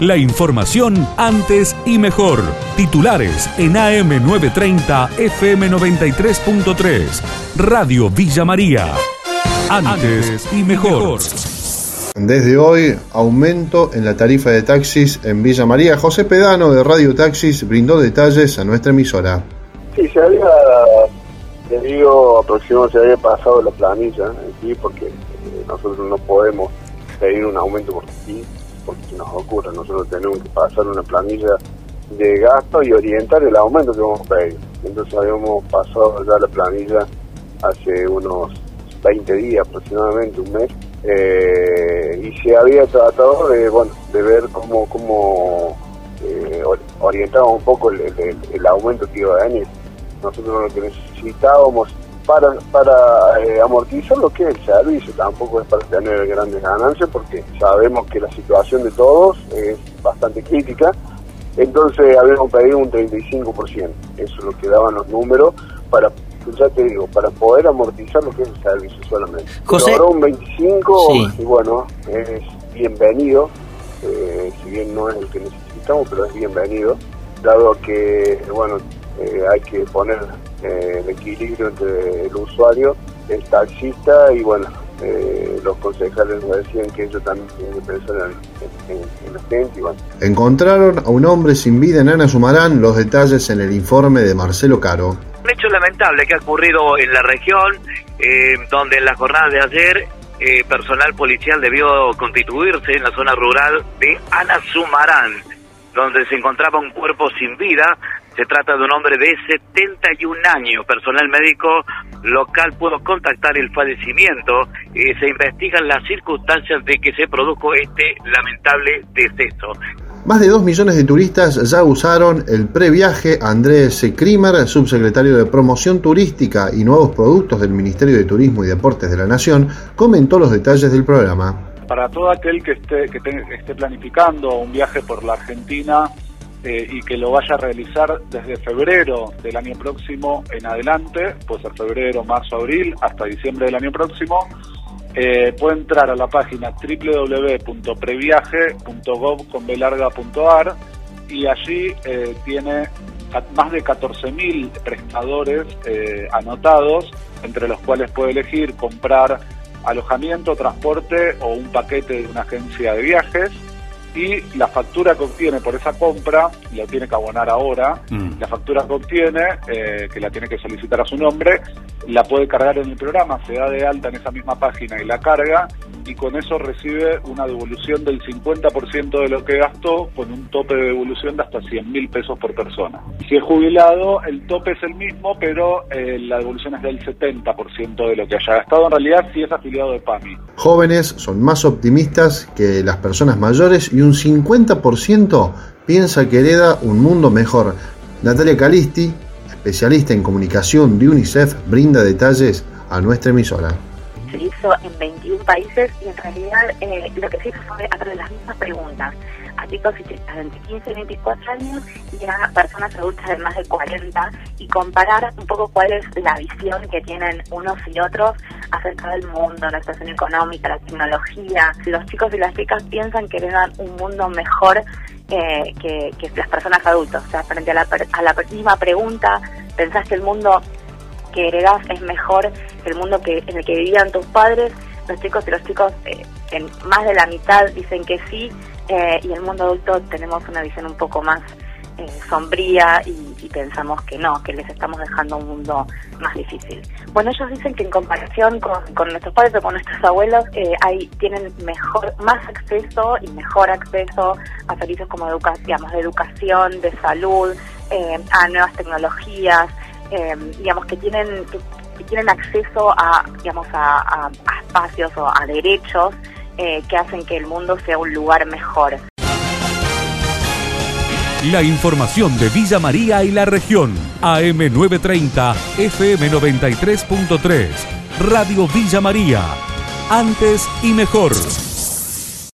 La información antes y mejor. Titulares en AM930 FM93.3. Radio Villa María. Antes y mejor. Desde hoy, aumento en la tarifa de taxis en Villa María. José Pedano de Radio Taxis brindó detalles a nuestra emisora. Sí, se había, te digo, aproximadamente se había pasado la planilla aquí porque eh, nosotros no podemos pedir un aumento por aquí, porque si nos ocurre, nosotros tenemos que pasar una planilla de gasto y orientar el aumento que vamos a pedir. Entonces habíamos pasado ya la planilla hace unos 20 días aproximadamente, un mes, eh, y se había tratado de, bueno, de ver cómo, cómo eh, orientaba un poco el, aumento que iba a venir. Nosotros lo que necesitábamos para, para eh, amortizar lo que es el servicio, tampoco es para tener grandes ganancias, porque sabemos que la situación de todos es bastante crítica. Entonces habíamos pedido un 35%, eso es lo que daban los números para ya te digo, para poder amortizar lo que es el servicio solamente. José. ahora un 25, y bueno, es bienvenido, eh, si bien no es el que necesitamos, pero es bienvenido, dado que, bueno, eh, hay que poner eh, el equilibrio entre el usuario, el taxista y, bueno, los concejales nos decían que ellos también tienen que pensar en, la gente. Y bueno. Encontraron a un hombre sin vida en Ana Sumarán, los detalles en el informe de Marcelo Caro. Un hecho lamentable que ha ocurrido en la región, eh, donde en la jornada de ayer eh, personal policial debió constituirse en la zona rural de Ana Sumarán, donde se encontraba un cuerpo sin vida. Se trata de un hombre de 71 años. Personal médico local pudo contactar el fallecimiento. Eh, se investigan las circunstancias de que se produjo este lamentable deceso. Más de 2 millones de turistas ya usaron el previaje. Andrés Krimer, subsecretario de Promoción Turística y Nuevos Productos del Ministerio de Turismo y Deportes de la Nación, comentó los detalles del programa. Para todo aquel que esté, que esté planificando un viaje por la Argentina eh, y que lo vaya a realizar desde febrero del año próximo en adelante, puede ser febrero, marzo, abril, hasta diciembre del año próximo, eh, puede entrar a la página www.previaje.gov.ar y allí eh, tiene más de 14.000 prestadores eh, anotados, entre los cuales puede elegir comprar alojamiento, transporte o un paquete de una agencia de viajes y la factura que obtiene por esa compra, la tiene que abonar ahora, mm. la factura que obtiene, eh, que la tiene que solicitar a su nombre, la puede cargar en el programa, se da de alta en esa misma página y la carga y con eso recibe una devolución del 50% de lo que gastó con un tope de devolución de hasta 100 mil pesos por persona. Si es jubilado, el tope es el mismo, pero eh, la devolución es del 70% de lo que haya gastado. En realidad, si es afiliado de PAMI. Jóvenes son más optimistas que las personas mayores y un 50% piensa que hereda un mundo mejor. Natalia Calisti, especialista en comunicación de UNICEF, brinda detalles a nuestra emisora se hizo en 21 países y en realidad eh, lo que se hizo fue hacer las mismas preguntas chicos y chicas de entre 15 y 24 años y a personas adultas de más de 40 y comparar un poco cuál es la visión que tienen unos y otros acerca del mundo, la situación económica, la tecnología. Los chicos y las chicas piensan que heredan un mundo mejor eh, que, las personas adultas. O sea, frente a la, a la misma pregunta, ¿pensás que el mundo que heredás es mejor que el mundo que en el que vivían tus padres. Los chicos y los chicos, eh, en más de la mitad dicen que sí, eh, y el mundo adulto tenemos una visión un poco más eh, sombría y, pensamos que no, que les estamos dejando un mundo más difícil. Bueno, ellos dicen que en comparación con, nuestros padres o con nuestros abuelos, hay, tienen mejor, más acceso y mejor acceso a servicios como educa de educación, de salud, a nuevas tecnologías, Em, digamos, que tienen, que, tienen acceso a, digamos, a, espacios o a derechos eh, que hacen que el mundo sea un lugar mejor. La información de Villa María y la región. AM930, FM93.3. Radio Villa María. Antes y mejor.